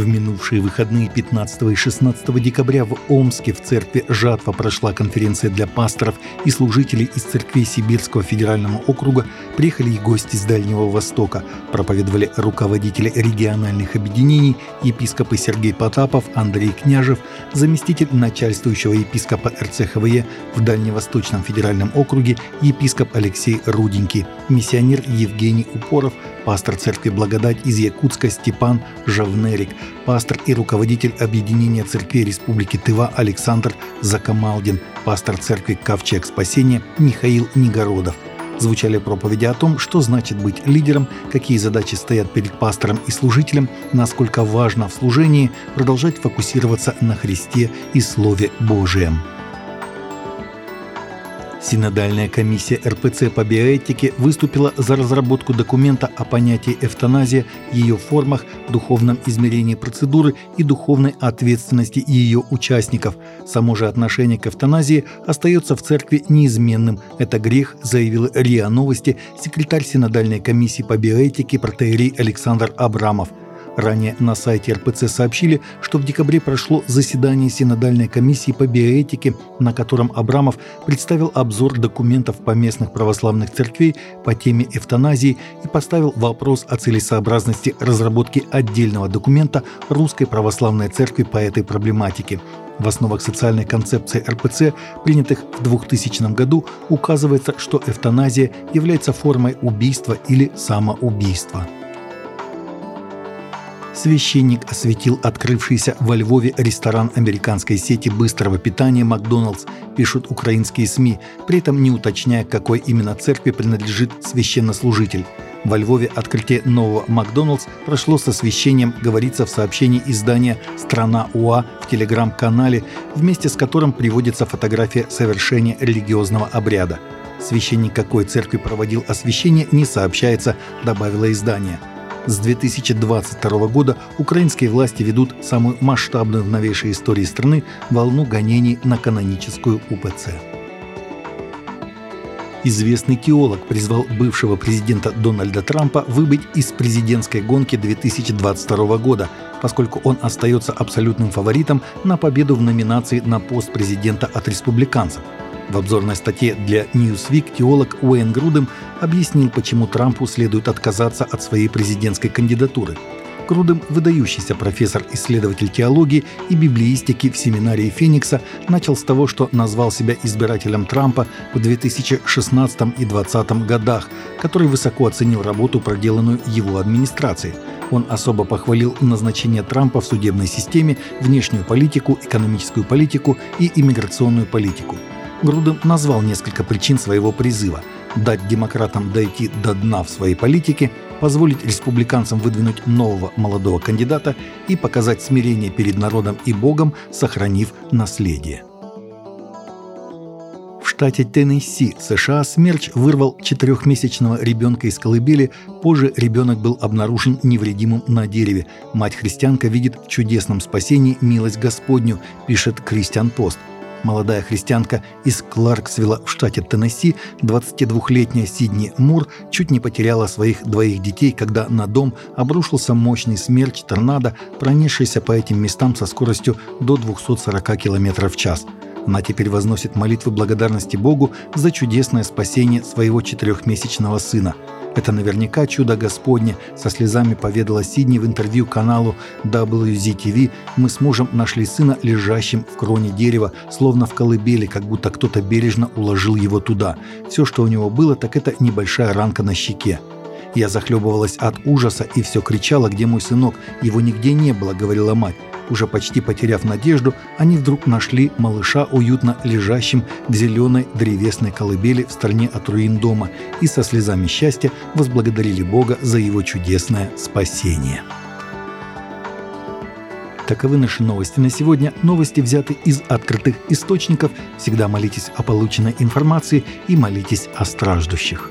В минувшие выходные 15 и 16 декабря в Омске в церкви «Жатва» прошла конференция для пасторов и служителей из церквей Сибирского федерального округа. Приехали и гости с Дальнего Востока. Проповедовали руководители региональных объединений, епископы Сергей Потапов, Андрей Княжев, заместитель начальствующего епископа РЦХВЕ в Дальневосточном федеральном округе епископ Алексей Руденький, миссионер Евгений Упоров, пастор церкви «Благодать» из Якутска Степан Жавнерик, пастор и руководитель Объединения церквей Республики Тыва Александр Закамалдин, пастор церкви «Ковчег спасения» Михаил Негородов. Звучали проповеди о том, что значит быть лидером, какие задачи стоят перед пастором и служителем, насколько важно в служении продолжать фокусироваться на Христе и Слове Божием. Синодальная комиссия РПЦ по биоэтике выступила за разработку документа о понятии эвтаназия, ее формах, духовном измерении процедуры и духовной ответственности ее участников. Само же отношение к эвтаназии остается в церкви неизменным. Это грех, заявил РИА Новости секретарь Синодальной комиссии по биоэтике протеерей Александр Абрамов. Ранее на сайте РПЦ сообщили, что в декабре прошло заседание Синодальной комиссии по биоэтике, на котором Абрамов представил обзор документов поместных православных церквей по теме эвтаназии и поставил вопрос о целесообразности разработки отдельного документа Русской Православной Церкви по этой проблематике. В основах социальной концепции РПЦ, принятых в 2000 году, указывается, что эвтаназия является формой убийства или самоубийства. Священник осветил открывшийся во Львове ресторан американской сети быстрого питания «Макдоналдс», пишут украинские СМИ, при этом не уточняя, какой именно церкви принадлежит священнослужитель. Во Львове открытие нового «Макдоналдс» прошло с освещением, говорится в сообщении издания «Страна УА» в телеграм-канале, вместе с которым приводится фотография совершения религиозного обряда. Священник какой церкви проводил освещение, не сообщается, добавило издание – с 2022 года украинские власти ведут самую масштабную в новейшей истории страны волну гонений на каноническую УПЦ. Известный теолог призвал бывшего президента Дональда Трампа выбыть из президентской гонки 2022 года, поскольку он остается абсолютным фаворитом на победу в номинации на пост президента от республиканцев – в обзорной статье для Newsweek теолог Уэйн Грудем объяснил, почему Трампу следует отказаться от своей президентской кандидатуры. Грудем, выдающийся профессор-исследователь теологии и библеистики в семинарии Феникса, начал с того, что назвал себя избирателем Трампа в 2016 и 2020 годах, который высоко оценил работу, проделанную его администрацией. Он особо похвалил назначение Трампа в судебной системе, внешнюю политику, экономическую политику и иммиграционную политику – Грудем назвал несколько причин своего призыва – дать демократам дойти до дна в своей политике, позволить республиканцам выдвинуть нового молодого кандидата и показать смирение перед народом и Богом, сохранив наследие. В штате Теннесси, США, смерч вырвал четырехмесячного ребенка из колыбели. Позже ребенок был обнаружен невредимым на дереве. Мать-христианка видит в чудесном спасении милость Господню, пишет Кристиан Пост. Молодая христианка из Кларксвилла в штате Теннесси, 22-летняя Сидни Мур, чуть не потеряла своих двоих детей, когда на дом обрушился мощный смерч торнадо, пронесшийся по этим местам со скоростью до 240 км в час. Она теперь возносит молитвы благодарности Богу за чудесное спасение своего четырехмесячного сына – это наверняка чудо Господне, со слезами поведала Сидни в интервью каналу WZTV. Мы с мужем нашли сына лежащим в кроне дерева, словно в колыбели, как будто кто-то бережно уложил его туда. Все, что у него было, так это небольшая ранка на щеке. Я захлебывалась от ужаса и все кричала, где мой сынок. Его нигде не было, говорила мать. Уже почти потеряв надежду, они вдруг нашли малыша уютно лежащим в зеленой древесной колыбели в стороне от руин дома и со слезами счастья возблагодарили Бога за его чудесное спасение. Таковы наши новости на сегодня. Новости взяты из открытых источников. Всегда молитесь о полученной информации и молитесь о страждущих.